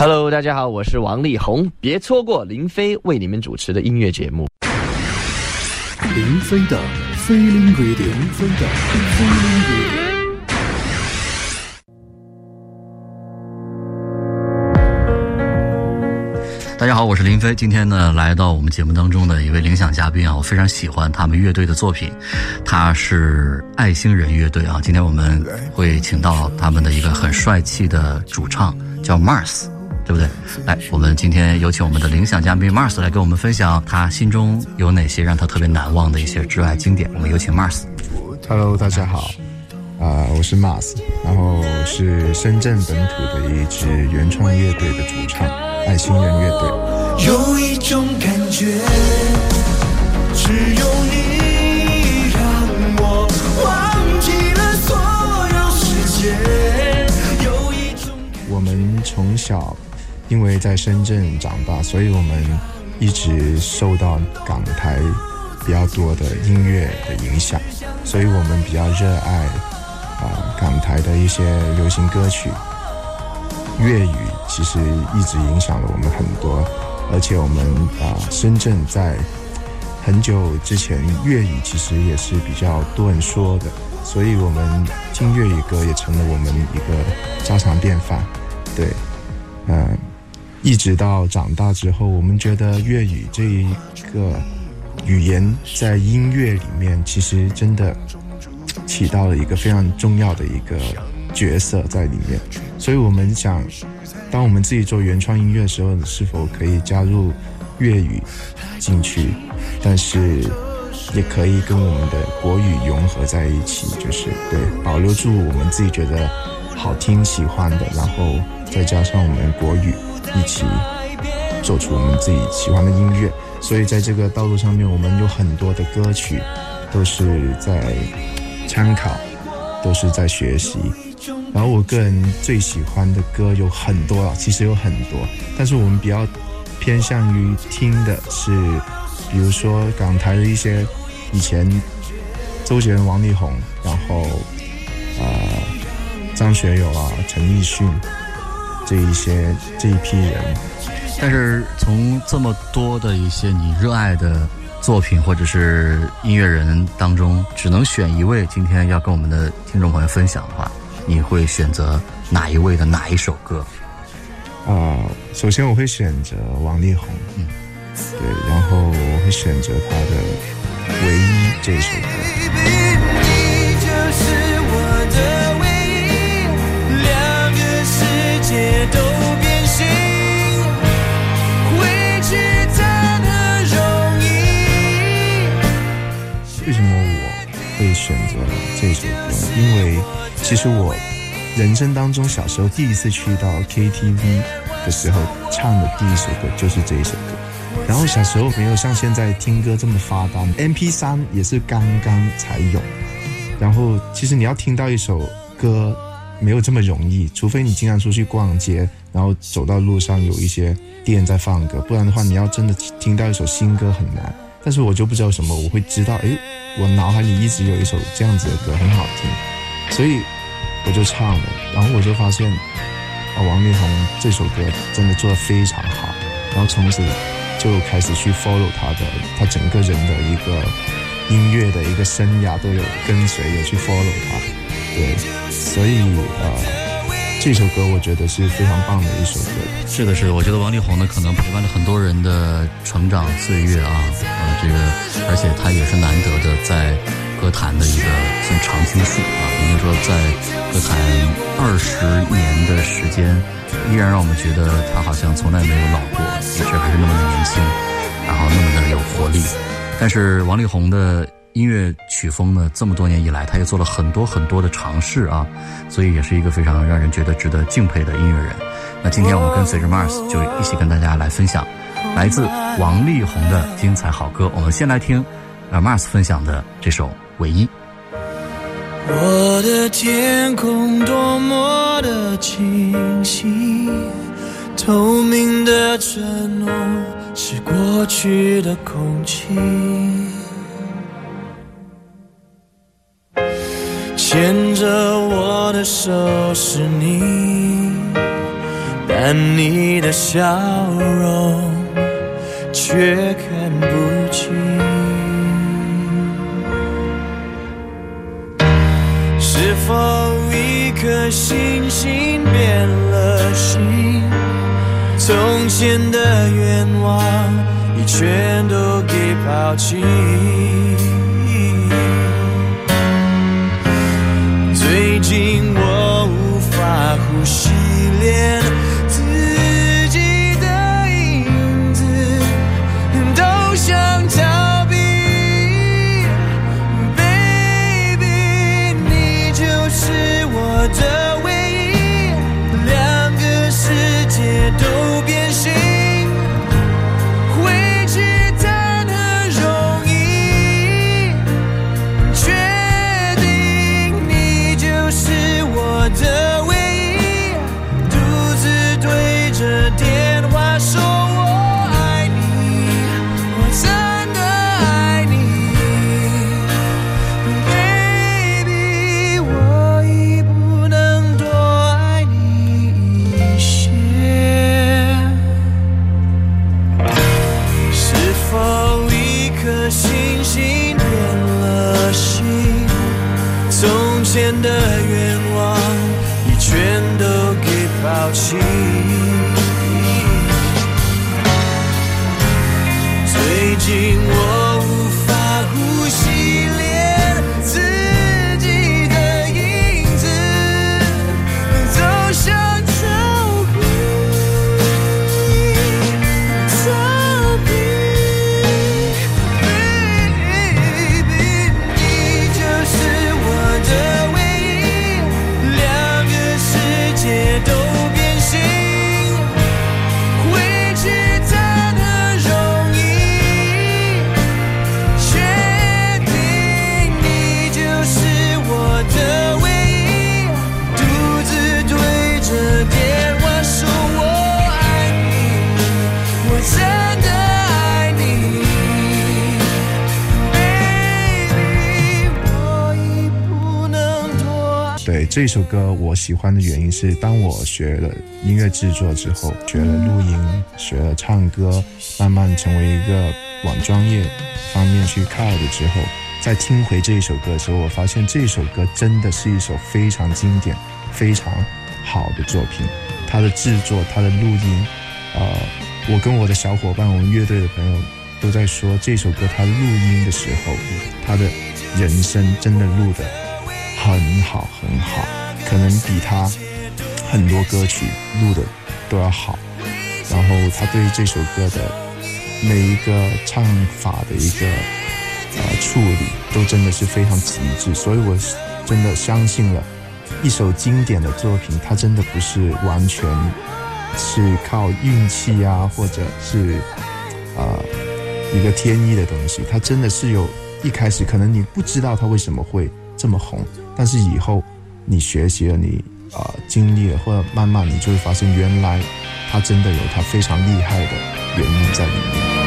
Hello，大家好，我是王力宏，别错过林飞为你们主持的音乐节目。林飞的飞林飞的飞林 radio。大家好，我是林飞。今天呢，来到我们节目当中的一位领奖嘉宾啊，我非常喜欢他们乐队的作品，他是爱星人乐队啊。今天我们会请到他们的一个很帅气的主唱，叫 Mars，对不对？来，我们今天有请我们的领奖嘉宾 Mars 来跟我们分享他心中有哪些让他特别难忘的一些挚爱经典。我们有请 Mars。Hello，大家好，啊、我是 Mars，然后是深圳本土的一支原创乐队的主唱，爱心人乐队。有一种感觉，只有你让我忘记了所有时间。有一种我们从小因为在深圳长大，所以我们一直受到港台比较多的音乐的影响，所以我们比较热爱啊、港台的一些流行歌曲。粤语其实一直影响了我们很多，而且我们啊、深圳在很久之前粤语其实也是比较多人说的，所以我们听粤语歌也成了我们一个家常便饭。对，嗯、一直到长大之后，我们觉得粤语这一个语言在音乐里面其实真的起到了一个非常重要的一个角色在里面，所以我们想，当我们自己做原创音乐的时候，是否可以加入粤语进去，但是也可以跟我们的国语融合在一起，就是对保留住我们自己觉得好听、喜欢的，然后再加上我们国语一起做出我们自己喜欢的音乐。所以在这个道路上面，我们有很多的歌曲都是在参考，都是在学习。然后我个人最喜欢的歌有很多啊，其实有很多，但是我们比较偏向于听的是，比如说港台的一些以前周杰伦、王力宏，然后呃张学友啊、陈奕迅这一些这一批人，但是从这么多的一些你热爱的作品或者是音乐人当中，只能选一位，今天要跟我们的听众朋友分享的话，你会选择哪一位的哪一首歌？啊、首先我会选择王力宏，嗯，对，然后我会选择他的《唯一》这首歌。因为其实我人生当中小时候第一次去到 KTV 的时候唱的第一首歌就是这一首歌。然后小时候没有像现在听歌这么发达，MP 3也是刚刚才有。然后其实你要听到一首歌没有这么容易，除非你经常出去逛街，然后走到路上有一些店在放歌，不然的话你要真的听到一首新歌很难。但是我就不知道什么我会知道，诶，我脑海里一直有一首这样子的歌很好听，所以我就唱了，然后我就发现，啊，王力宏这首歌真的做的非常好，然后从此就开始去 follow 他的，他整个人的一个音乐的一个生涯都有跟随，有去 follow 他，对，所以呃，这首歌我觉得是非常棒的一首歌，是的，是的，我觉得王力宏呢，可能陪伴了很多人的成长岁月啊，呃，这个，而且他也是难得的在歌坛的一个算常青树啊，也就是说，在歌坛二十年的时间，依然让我们觉得他好像从来没有老过，一直还是那么的年轻，然后那么的有活力。但是王力宏的音乐曲风呢，这么多年以来，他也做了很多很多的尝试啊，所以也是一个非常让人觉得值得敬佩的音乐人。那今天我们跟随着 Mars 就一起跟大家来分享来自王力宏的精彩好歌。我们先来听 Mars 分享的这首《唯一》。我的天空多么的清晰，透明的承诺是过去的空气。牵着我的手是你，但你的笑容却看不清。否一颗星星变了心？从前的愿望已全都给抛弃。最近我无法呼吸，连就这首歌，我喜欢的原因是，当我学了音乐制作之后，学了录音，学了唱歌，慢慢成为一个往专业方面去靠的之后，在听回这一首歌的时候，我发现这首歌真的是一首非常经典、非常好的作品。它的制作，它的录音，呃，我跟我的小伙伴，我们乐队的朋友都在说，这首歌它录音的时候，它的人声真的录的很好很好，可能比他很多歌曲录的都要好。然后他对这首歌的每一个唱法的一个呃处理，都真的是非常极致，所以我真的相信了，一首经典的作品，它真的不是完全是靠运气啊，或者是、呃、一个天意的东西，它真的是有一开始可能你不知道它为什么会这么红，但是以后你学习了，你啊、经历了，或者慢慢你就会发现，原来他真的有他非常厉害的原因在里面。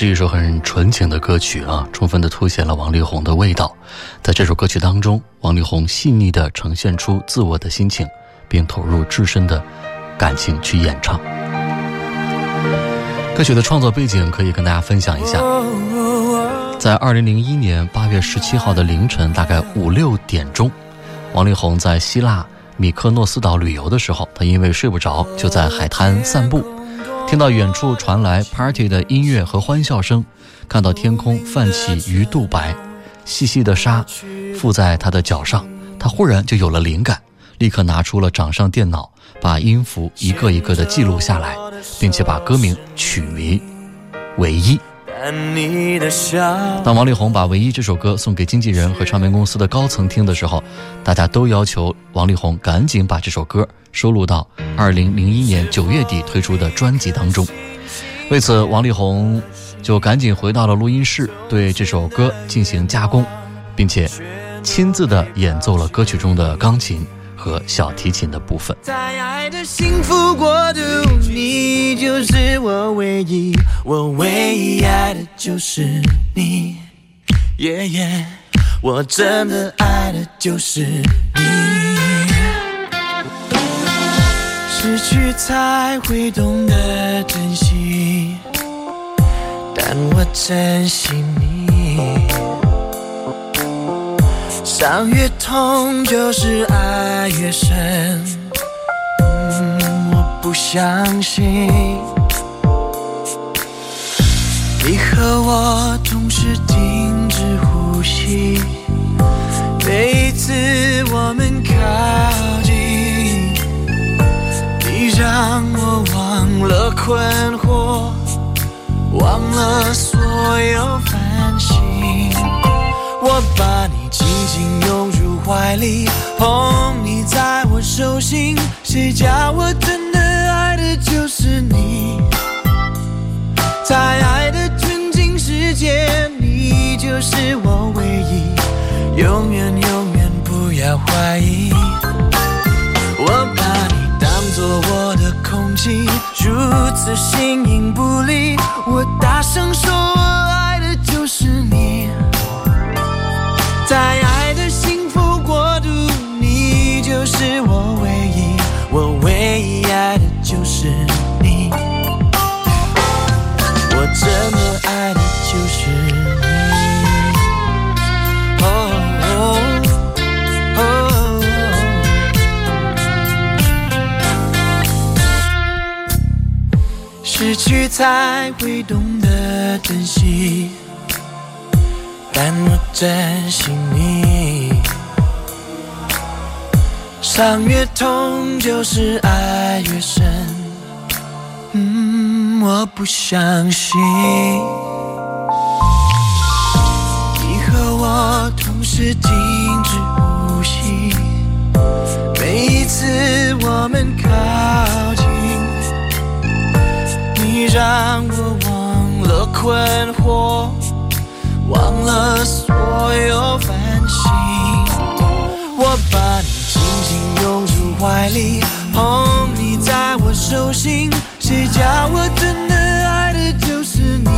是一首很纯情的歌曲啊，充分的凸显了王力宏的味道。在这首歌曲当中，王力宏细腻的呈现出自我的心情，并投入自身的感情去演唱。歌曲的创作背景可以跟大家分享一下。在二零零一年八月十七号的凌晨，大概五六点钟，王力宏在希腊米克诺斯岛旅游的时候，他因为睡不着，就在海滩散步。听到远处传来 party 的音乐和欢笑声，看到天空泛起鱼肚白，细细的沙附在他的脚上，他忽然就有了灵感，立刻拿出了掌上电脑，把音符一个一个的记录下来，并且把歌名取名《唯一》。当王力宏把《唯一》这首歌送给经纪人和唱片公司的高层听的时候，大家都要求王力宏赶紧把这首歌收录到2001年9月底推出的专辑当中。为此，王力宏就赶紧回到了录音室，对这首歌进行加工，并且亲自的演奏了歌曲中的钢琴和小提琴的部分。在爱的幸福国度，你就是我唯一，我唯一爱的就是你，耶耶，我真的爱的就是你。失去才会懂得珍惜，但我珍惜你。伤越痛，就是爱越深。嗯，我不相信你和我同时停止呼吸，每一次我们靠近，你让我忘了困惑，忘了所有烦心。我把你紧紧拥入怀里，捧你在我手心，谁叫我真的爱的就是你？在爱的纯净世界，你就是我唯一，永远永远不要怀疑。我把你当作我的空气，如此形影不离。我大声说，才会懂得珍惜。但我珍惜你，伤越痛，就是爱越深。嗯，我不相信你和我同时停止呼吸，每一次我们靠，让我忘了困惑。忘了所有烦心，我把你紧紧拥入怀里，捧你在我手心，谁叫我真的爱的就是你？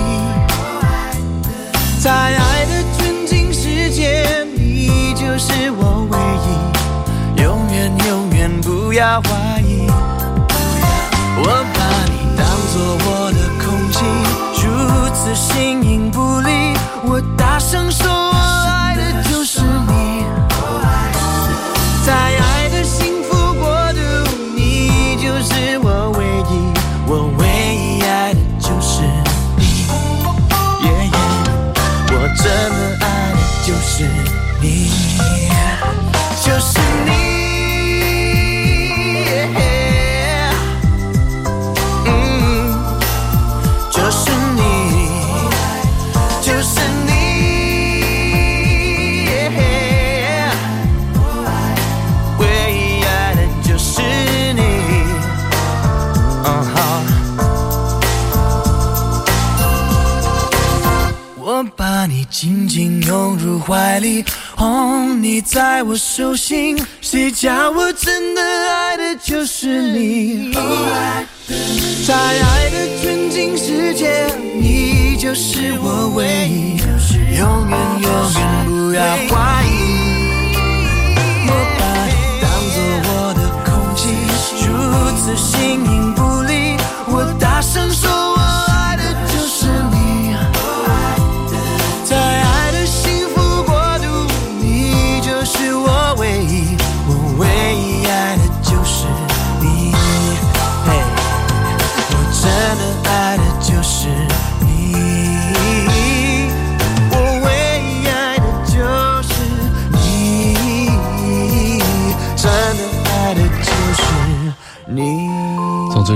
在爱的纯净世界，你就是我唯一，永远永远不要怀疑。怀里，哄你在我手心，谁叫我真的爱的就是你？在爱的纯净世界，你就是我唯一，永远永远不要怀疑。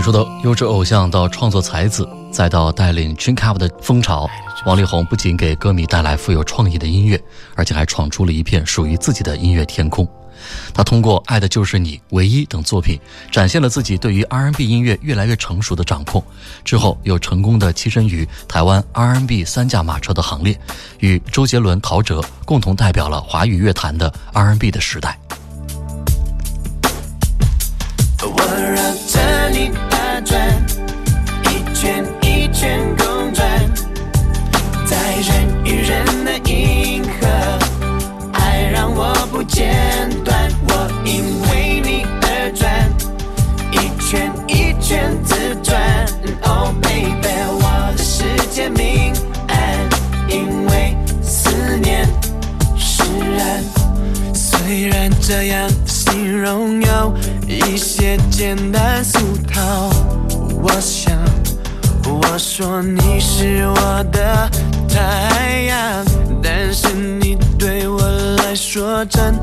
你，真的爱的就是你。从优质偶像到创作才子，再到带领 Dream Up 的风潮，王力宏不仅给歌迷带来富有创意的音乐，而且还闯出了一片属于自己的音乐天空。他通过《爱的就是你》《唯一》等作品，展现了自己对于 R&B 音乐越来越成熟的掌控。之后又成功的跻身于台湾 R&B 三驾马车的行列，与周杰伦、陶喆共同代表了华语乐坛的 R&B 的时代。我绕着你虽然这样的形容有一些简单俗套，我想我说你是我的太阳，但是你对我来说真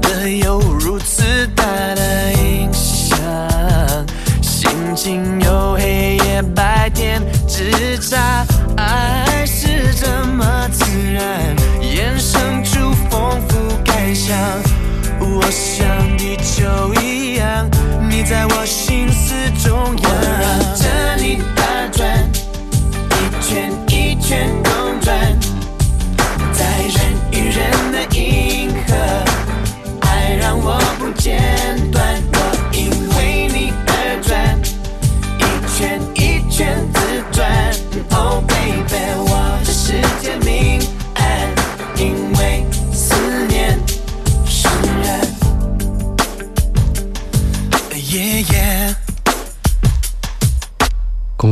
的有如此大的影响，心情有黑夜白天之差，爱是这么自然，衍生出丰富感想。我像地球一样，你在我心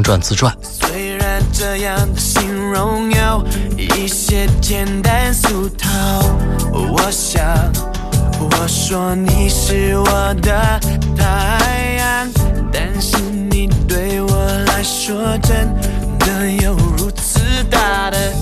转自传，虽然这样的形容有一些简单俗套，我想我说你是我的太阳，但是你对我来说真的有如此大的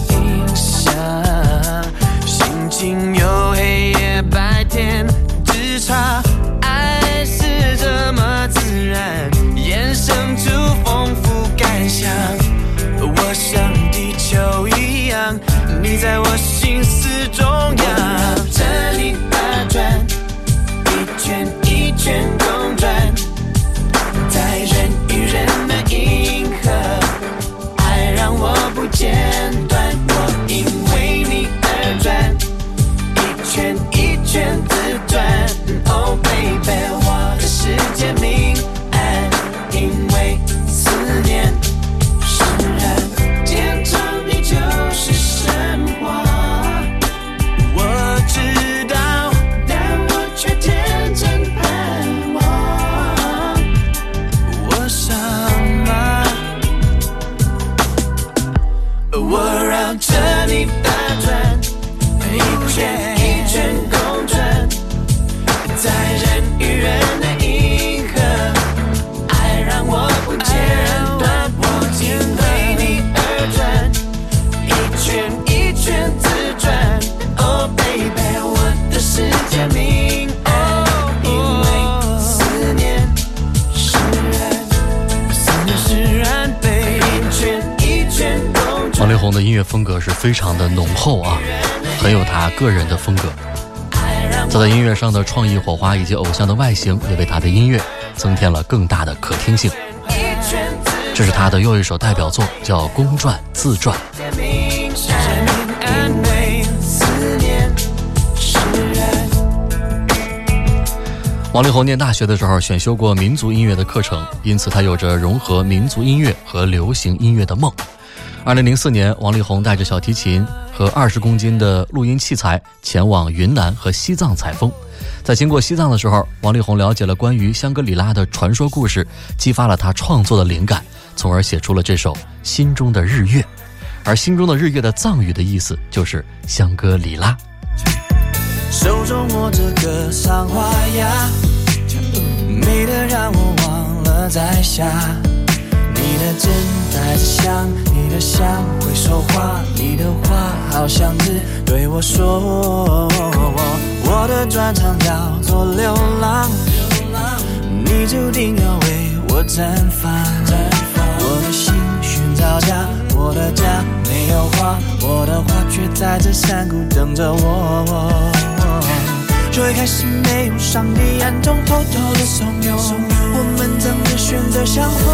王力宏的音乐风格是非常的浓厚啊，很有他个人的风格。他在音乐上的创意火花以及偶像的外形，也为他的音乐增添了更大的可听性。这是他的又一首代表作，叫《公转自转》。王力宏念大学的时候选修过民族音乐的课程，因此他有着融合民族音乐和流行音乐的梦。二零零四年，王力宏带着小提琴和二十公斤的录音器材前往云南和西藏采风。在经过西藏的时候，王力宏了解了关于香格里拉的传说故事，激发了他创作的灵感，从而写出了这首《心中的日月》。而“心中的日月”的藏语的意思就是香格里拉。手中握着格桑花呀，美得让我忘了在下。真的针带着香，你的香会说话，你的话好像只对我说。我的专长叫做流浪，你注定要为我我绽放。我的心寻找家，我的家没有花，我的花却在这山谷等着我。最开始没有上帝暗中偷偷的怂恿，我们怎么选择相逢？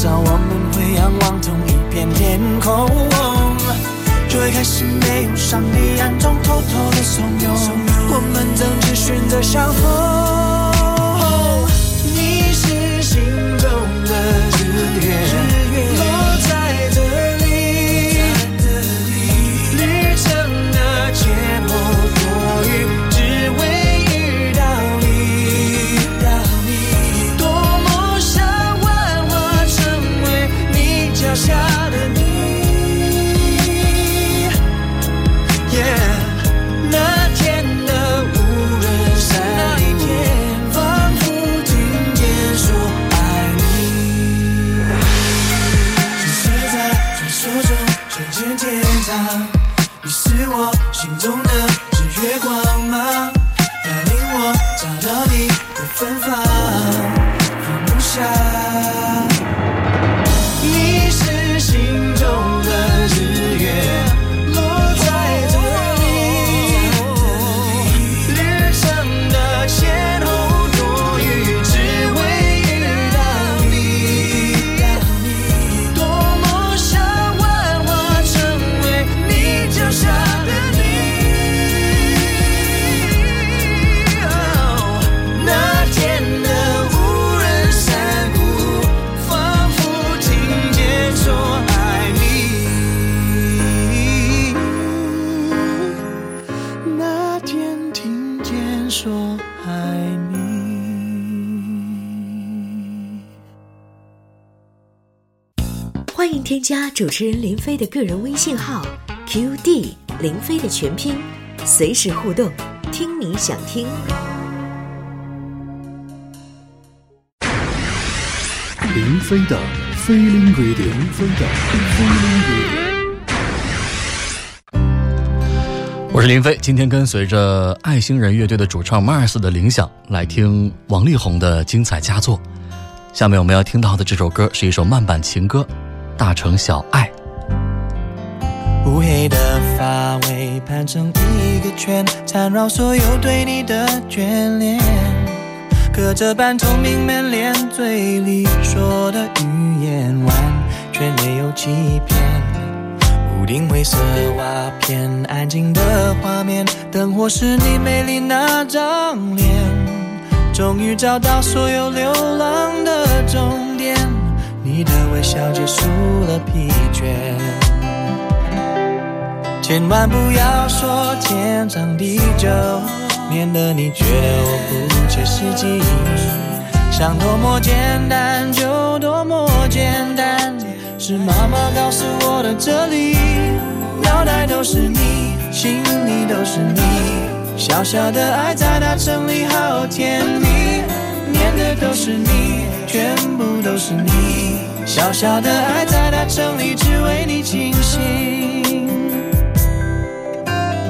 少我们会仰望同一片天空。最开始没有上帝暗中偷偷的怂恿，我们怎只选择相逢？添加主持人林飞的个人微信号 QD 林飞的全拼，随时互动，听你想听。林飞的 Feeling 林飞的 Feeling。我是林飞，今天跟随着爱星人乐队的主唱 Mars 的铃响来听王力宏的精彩佳作。下面我们要听到的这首歌是一首慢板情歌，《大城小爱》。乌黑的发尾盘成一个圈，缠绕所有对你的眷恋。隔着半透明门帘，嘴里说的语言完全没有欺骗。屋顶灰色瓦片，安静的画面，灯火是你美丽那张脸。终于找到所有流浪的终点，你的微笑结束了疲倦。千万不要说天长地久，免得你觉得我不切实际。想多么简单就多么简单，是妈妈告诉我的哲理。脑袋都是你，心里都是你，小小的爱在大城里好甜蜜，的都是你，全部都是你，小小的爱在大城里只为你倾心。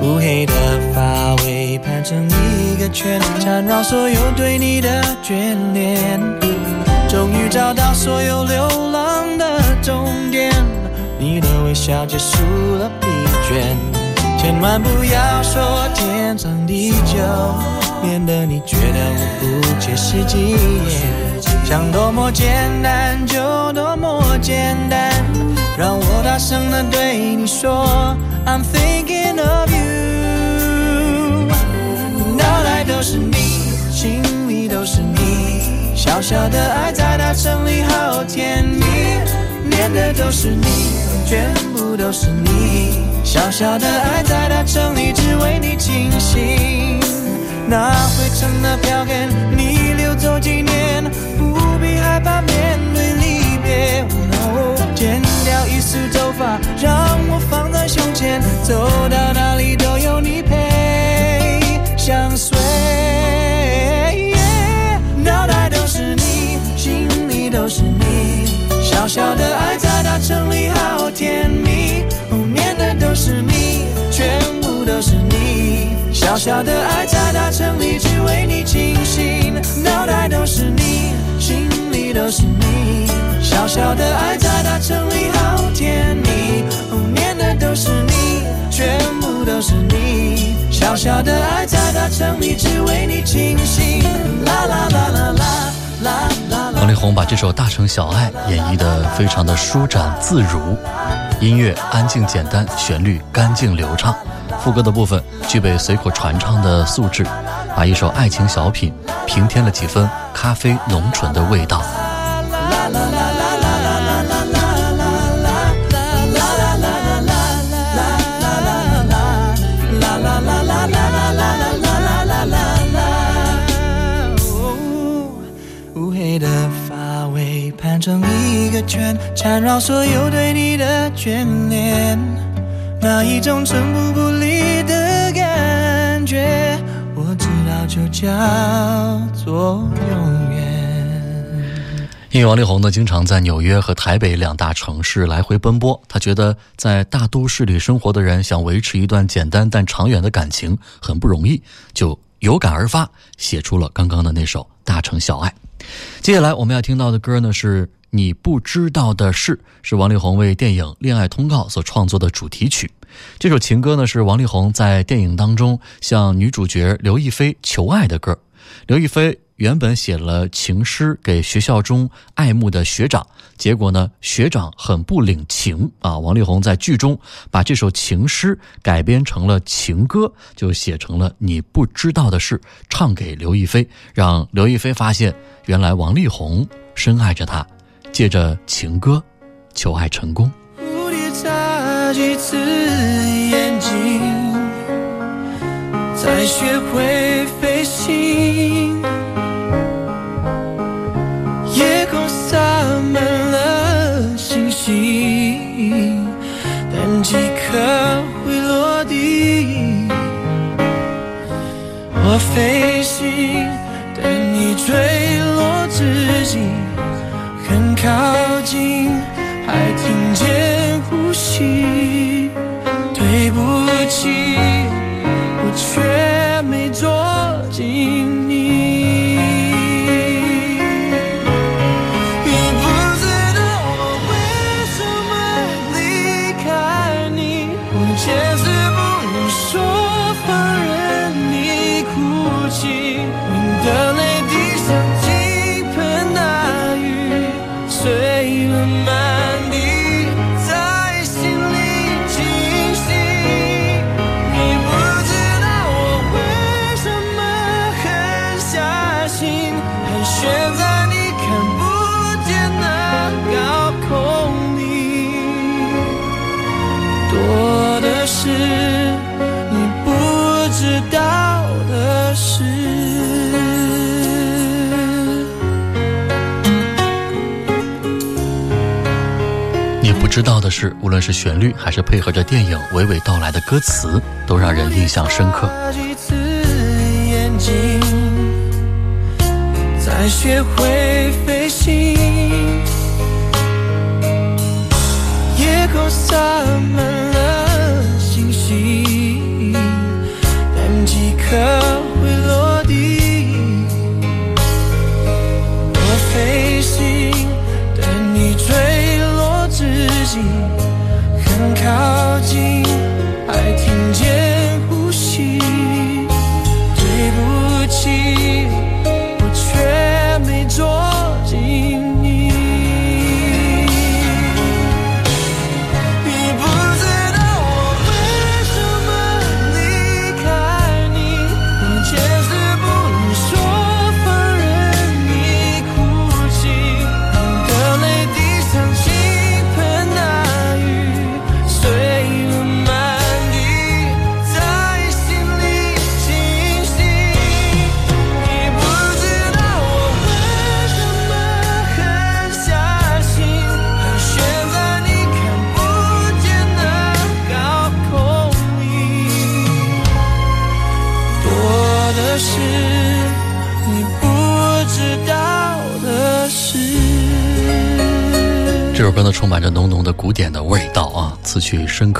乌黑的发尾盘成一个圈，缠绕所有对你的眷恋。终于找到所有流浪的终点。你的微笑结束了疲倦，千万不要说天长地久，免得你觉得我不切实际。想多么简单就多么简单，让我大声地对你说，I'm thinking of you。脑袋都是你，心里都是你，小小的爱在大城里好甜蜜，念的都是你，全部都是你，小小的爱在大城里只为你倾心。那灰尘的票根，你留走纪念，不必害怕面对离别。剪掉一束头发，让我放在胸前，走到哪里都有你陪，相随。小的爱在大城里，只为你倾心，脑袋都是你，心里都是你。小小的爱在大城里好甜蜜，念的都是你，全部都是你。小小的爱在大城里，只为你倾心，啦啦啦啦啦啦。王力宏把这首《大城小爱》演绎的非常的舒展自如，音乐安静简单，旋律干净流畅，副歌的部分具备随口传唱的素质，把一首爱情小品平添了几分咖啡浓醇的味道。乌黑的发尾盘成一个圈，缠绕所有对你的眷恋，那一种寸步不离的感觉，我知道就叫做永远。因为王力宏呢，经常在纽约和台北两大城市来回奔波，他觉得在大都市里生活的人想维持一段简单但长远的感情很不容易，就有感而发，写出了刚刚的那首《大城小爱》。接下来我们要听到的歌呢，是你不知道的事，是王力宏为电影《恋爱通告》所创作的主题曲。这首情歌呢，是王力宏在电影当中向女主角刘亦菲求爱的歌。刘亦菲原本写了情诗给学校中爱慕的学长，结果呢，学长很不领情啊。王力宏在剧中把这首情诗改编成了情歌，就写成了你不知道的事，唱给刘亦菲，让刘亦菲发现原来王力宏深爱着她，借着情歌求爱成功。蝴蝶眨几次眼睛，才学会飞行。夜空洒满了星星，但几颗会落地。我飞靠近，还听见呼吸。对不起，我却没捉紧你。你不知道我为什么离开你，我坚持知道的是，无论是旋律还是配合着电影娓娓道来的歌词，都让人印象深刻。再，学会靠近还听见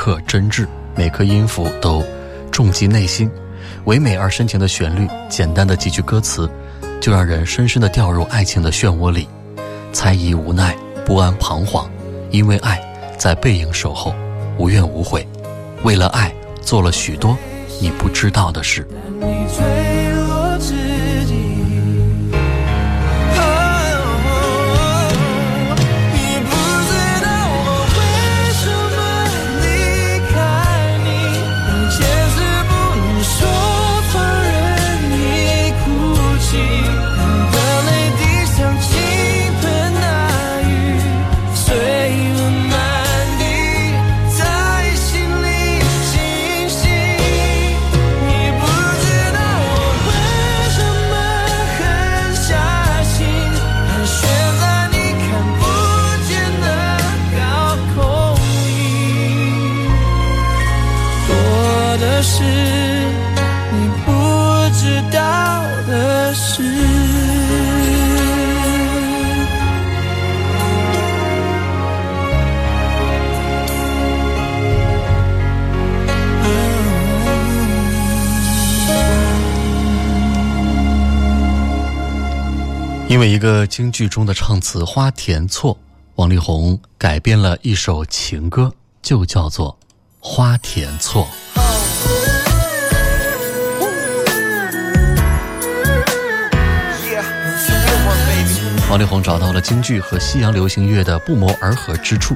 刻真挚，每颗音符都重击内心，唯美而深情的旋律，简单的几句歌词，就让人深深的掉入爱情的漩涡里，猜疑、无奈、不安、彷徨，因为爱在背影守候，无怨无悔，为了爱做了许多你不知道的事。为一个京剧中的唱词花田错，王力宏改编了一首情歌，就叫做《花田错》。王力宏找到了京剧和西洋流行乐的不谋而合之处。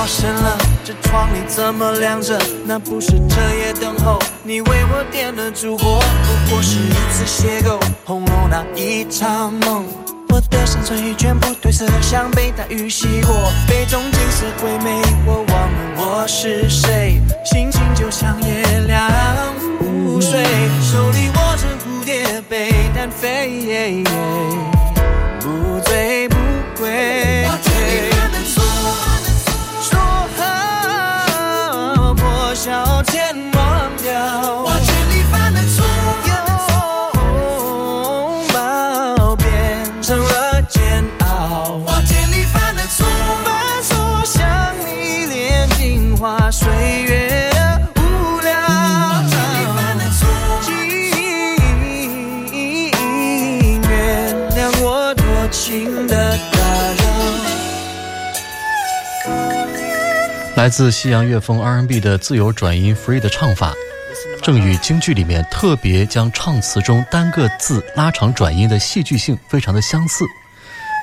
夜好深了，这窗里怎么亮着？那不是彻夜等候，你为我点的烛火，不过是一次邂逅，红楼那一场梦。我的山水全部褪色，像被大雨洗过，杯中景色鬼魅，我忘了我是谁，心情就像自西洋乐风 R&B 的自由转音 free 的唱法，正与京剧里面特别将唱词中单个字拉长转音的戏剧性非常的相似。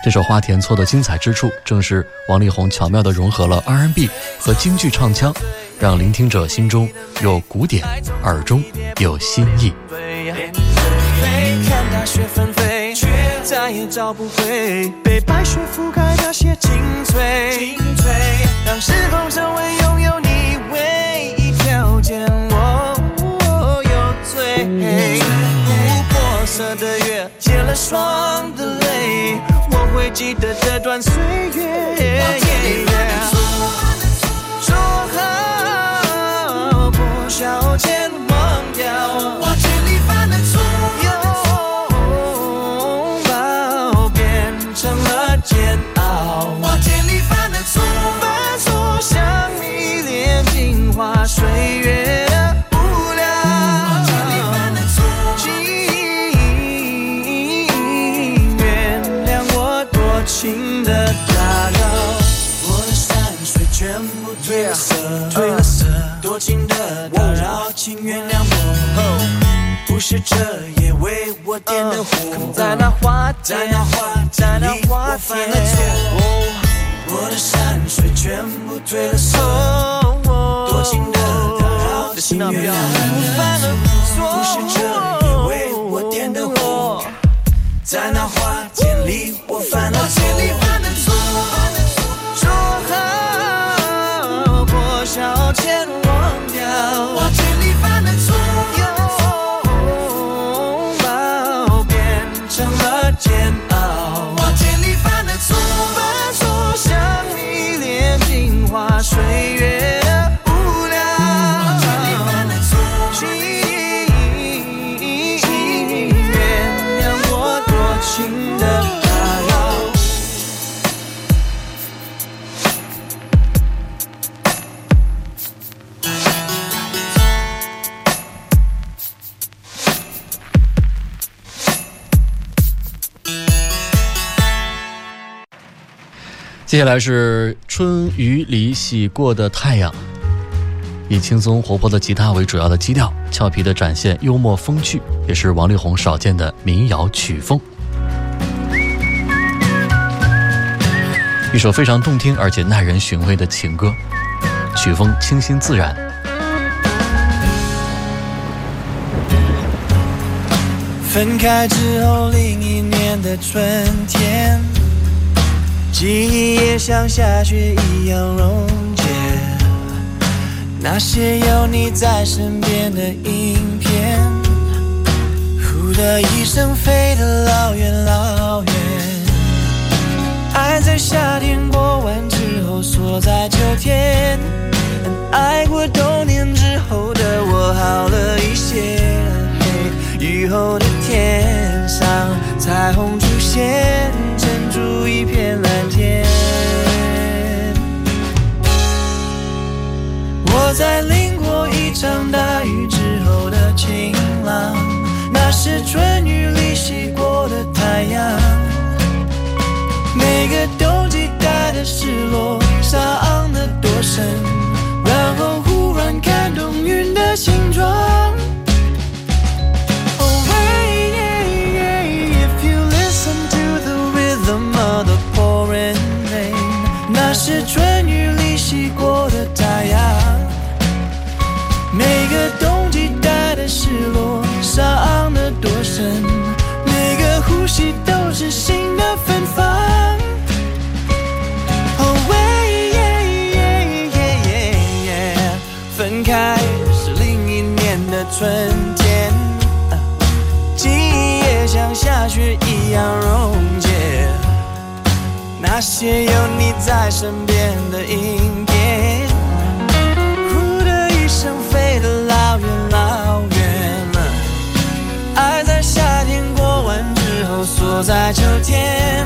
这首《花田错》的精彩之处，正是王力宏巧妙地融合了 R&B 和京剧唱腔，让聆听者心中有古典，耳中有新意。再也找不回被白雪覆盖那些青翠。当时空成为拥有你唯一条件，我我有罪。琥珀色的月，结了霜的泪，我会记得这段岁月。原谅我。不是彻夜为我点的火，在那花田，在那花，在那花田，我犯了错。我的山水全部褪了色，多情的打扰，请原谅我。不是彻夜为我点的火，在那花田里我犯接下来是春雨里洗过的太阳，以轻松活泼的吉他为主要的基调，俏皮的展现幽默风趣，也是王力宏少见的民谣曲风。一首非常动听而且耐人寻味的情歌，曲风清新自然。分开之后，另一年的春天。记忆也像下雪一样溶解，那些有你在身边的影片，呼的一声飞得老远老远。爱在夏天过完之后锁在秋天，爱过冬天之后的我好了一些。雨后的天上，彩虹出现。一片蓝天，我在淋过一场大雨之后的晴朗，那是春雨里洗过的太阳。每个冬季带的失落，伤得多深，然后忽然看懂云的形状。是春雨里洗过的太阳，每个冬季带的失落，伤得多深，每个呼吸都是新的芬芳。些有你在身边的影片，呼的一声飞得老远老远了。爱在夏天过完之后锁在秋天，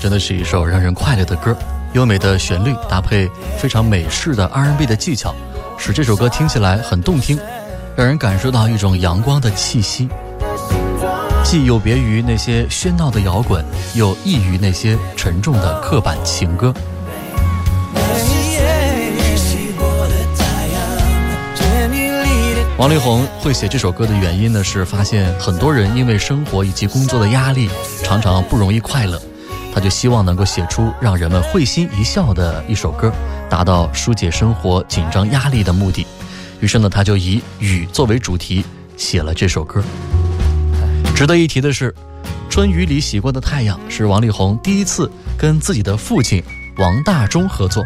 真的是一首让人快乐的歌，优美的旋律搭配非常美式的 R&B 的技巧，使这首歌听起来很动听，让人感受到一种阳光的气息，既有别于那些喧闹的摇滚，又异于那些沉重的刻板情歌。王力宏会写这首歌的原因呢，是发现很多人因为生活以及工作的压力，常常不容易快乐，他就希望能够写出让人们会心一笑的一首歌，达到疏解生活紧张压力的目的。于是呢，他就以雨作为主题写了这首歌。值得一提的是，《春雨里洗过的太阳》是王力宏第一次跟自己的父亲王大中合作，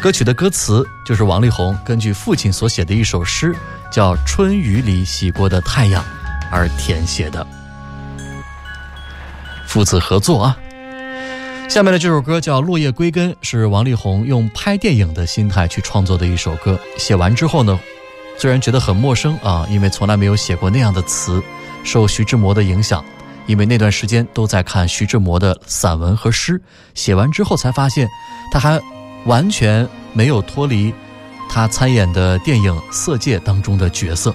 歌曲的歌词就是王力宏根据父亲所写的一首诗。叫《春雨里洗过的太阳》，而填写的，父子合作啊。下面的这首歌叫《落叶归根》，是王力宏用拍电影的心态去创作的一首歌。写完之后呢，虽然觉得很陌生啊，因为从来没有写过那样的词。受徐志摩的影响，因为那段时间都在看徐志摩的散文和诗，写完之后才发现，他还完全没有脱离。他参演的电影《色戒》当中的角色。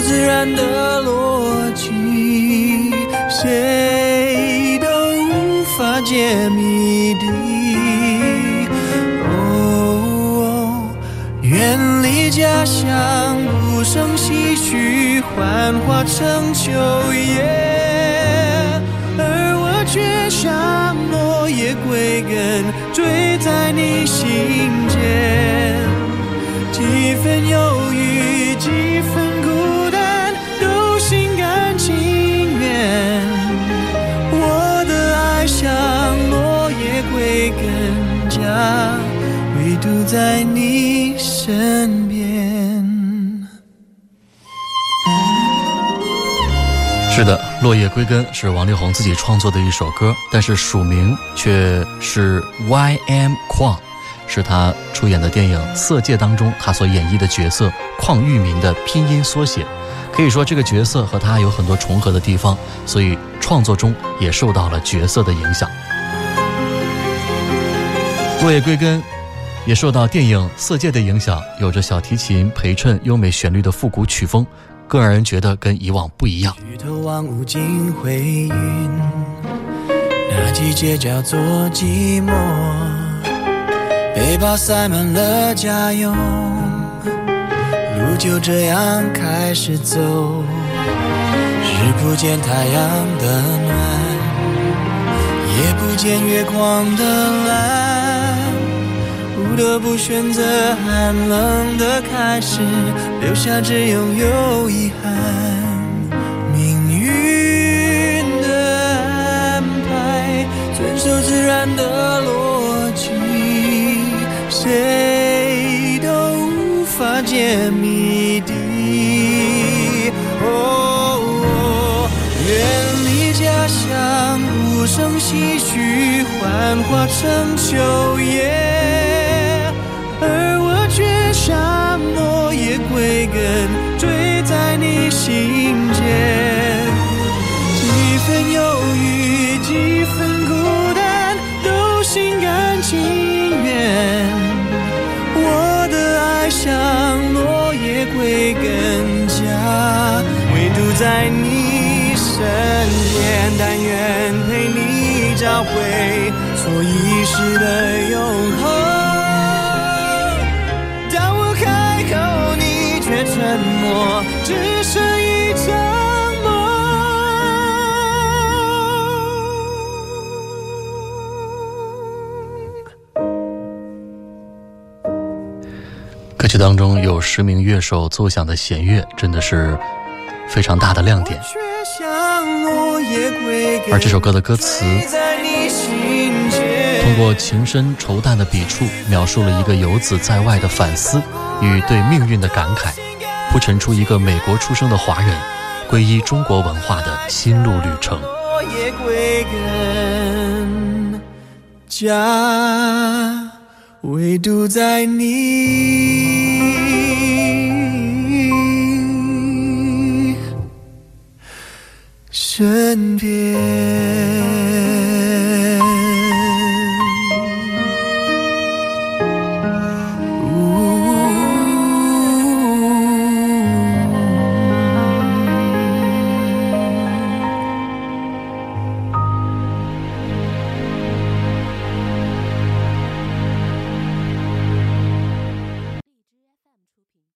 自然的逻辑，谁都无法解谜底。哦，远离家乡，不胜唏嘘，幻化成秋叶，而我却像落叶归根，坠在你心间。几分忧郁，几分唯独在你身边。是的，《落叶归根》是王力宏自己创作的一首歌，但是署名却是 Y.M. 邝，是他出演的电影《色戒》当中他所演绎的角色邝裕民的拼音缩写。可以说，这个角色和他有很多重合的地方，所以创作中也受到了角色的影响。《落叶归根》也受到电影《色戒》的影响，有着小提琴陪衬优美旋律的复古曲风，更让人觉得跟以往不一样。举头望无尽灰云，那季节叫做寂寞。背包塞满了家用，路就这样开始走。日不见太阳的暖，夜不见月光的蓝，不得不选择寒冷的开始，留下只拥有遗憾。命运的安排，遵守自然的逻辑，谁都无法解谜底。哦，远离家乡，无声唏嘘，幻化成秋叶，却像落叶归根，坠在你心间。几分忧郁，几分孤单，都心甘情愿。我的爱像落叶归根，家唯独在你身边。但愿陪你找回错遗失的永恒。曲当中有十名乐手奏响的弦乐，真的是非常大的亮点。而这首歌的歌词通过情深愁淡的笔触，描述了一个游子在外的反思与对命运的感慨，铺陈出一个美国出生的华人皈依中国文化的心路旅程。归根，家唯独在你。身边。